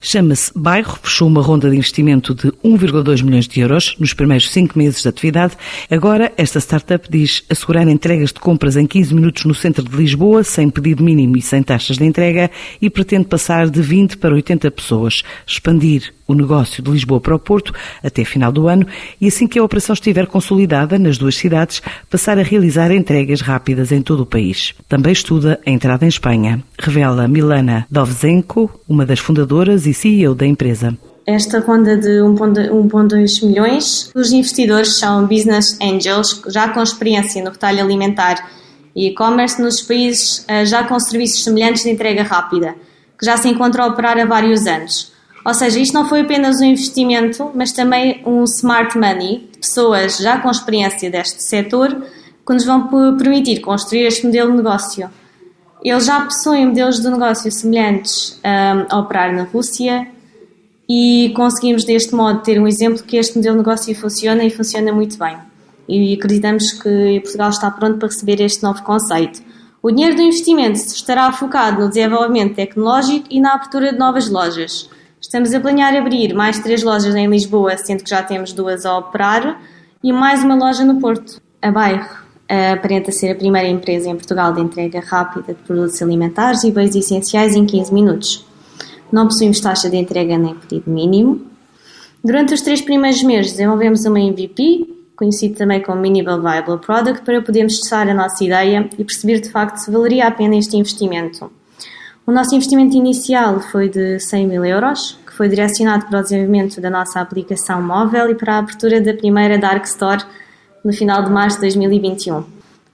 Chama-se Bairro, fechou uma ronda de investimento de 1,2 milhões de euros nos primeiros cinco meses de atividade. Agora, esta startup diz assegurar entregas de compras em 15 minutos no centro de Lisboa, sem pedido mínimo e sem taxas de entrega, e pretende passar de 20 para 80 pessoas, expandir o negócio de Lisboa para o Porto até final do ano e, assim que a operação estiver consolidada nas duas cidades, passar a realizar entregas rápidas em todo o país. Também estuda a entrada em Espanha, revela Milana Dovzenko, uma das fundadoras e CEO da empresa. Esta ronda de 1,2 milhões, os investidores são business angels, já com experiência no retalho alimentar e e-commerce nos países eh, já com serviços semelhantes de entrega rápida, que já se encontram a operar há vários anos. Ou seja, isto não foi apenas um investimento, mas também um smart money de pessoas já com experiência deste setor que nos vão permitir construir este modelo de negócio. Eles já possuem modelos de negócio semelhantes um, a operar na Rússia e conseguimos deste modo ter um exemplo que este modelo de negócio funciona e funciona muito bem. E acreditamos que Portugal está pronto para receber este novo conceito. O dinheiro do investimento estará focado no desenvolvimento tecnológico e na abertura de novas lojas. Estamos a planear abrir mais três lojas em Lisboa, sendo que já temos duas a operar, e mais uma loja no Porto. A Bairro aparenta ser a primeira empresa em Portugal de entrega rápida de produtos alimentares e bens essenciais em 15 minutos. Não possuímos taxa de entrega nem pedido mínimo. Durante os três primeiros meses desenvolvemos uma MVP, conhecido também como Minimal Viable Product, para podermos testar a nossa ideia e perceber de facto se valeria a pena este investimento. O nosso investimento inicial foi de 100 mil euros, que foi direcionado para o desenvolvimento da nossa aplicação móvel e para a abertura da primeira Dark Store no final de março de 2021.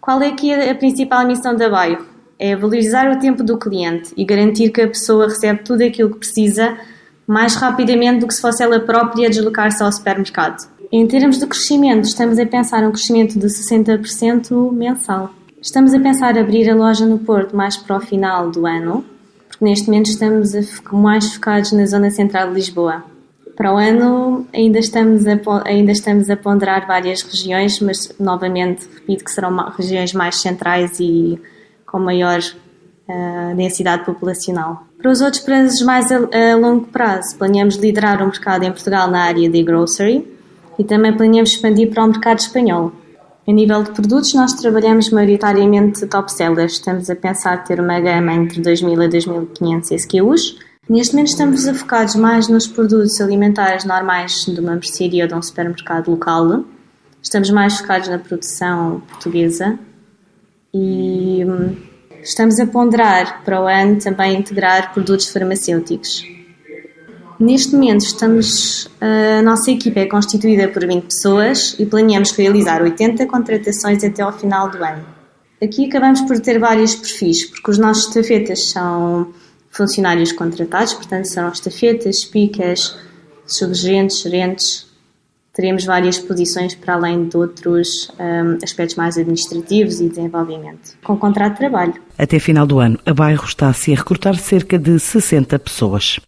Qual é aqui a principal missão da Baio? É valorizar o tempo do cliente e garantir que a pessoa recebe tudo aquilo que precisa mais rapidamente do que se fosse ela própria deslocar-se ao supermercado. Em termos de crescimento, estamos a pensar um crescimento de 60% mensal. Estamos a pensar abrir a loja no Porto mais para o final do ano, porque neste momento estamos mais focados na zona central de Lisboa. Para o ano ainda estamos a, ainda estamos a ponderar várias regiões, mas novamente repito que serão regiões mais centrais e com maior uh, densidade populacional. Para os outros prazos mais a, a longo prazo, planeamos liderar o mercado em Portugal na área de grocery e também planeamos expandir para o mercado espanhol. A nível de produtos, nós trabalhamos maioritariamente top sellers. Estamos a pensar ter uma gama entre 2.000 a 2.500 SKUs. Neste momento estamos focados mais nos produtos alimentares normais de uma mercearia ou de um supermercado local. Estamos mais focados na produção portuguesa e hum, estamos a ponderar para o ano também integrar produtos farmacêuticos. Neste momento estamos, a nossa equipa é constituída por 20 pessoas e planeamos realizar 80 contratações até ao final do ano. Aqui acabamos por ter vários perfis, porque os nossos estafetas são funcionários contratados, portanto são estafetas, picas, subgerentes, gerentes. Teremos várias posições para além de outros um, aspectos mais administrativos e desenvolvimento, com contrato de trabalho. Até final do ano, a Bairro está-se a recrutar cerca de 60 pessoas.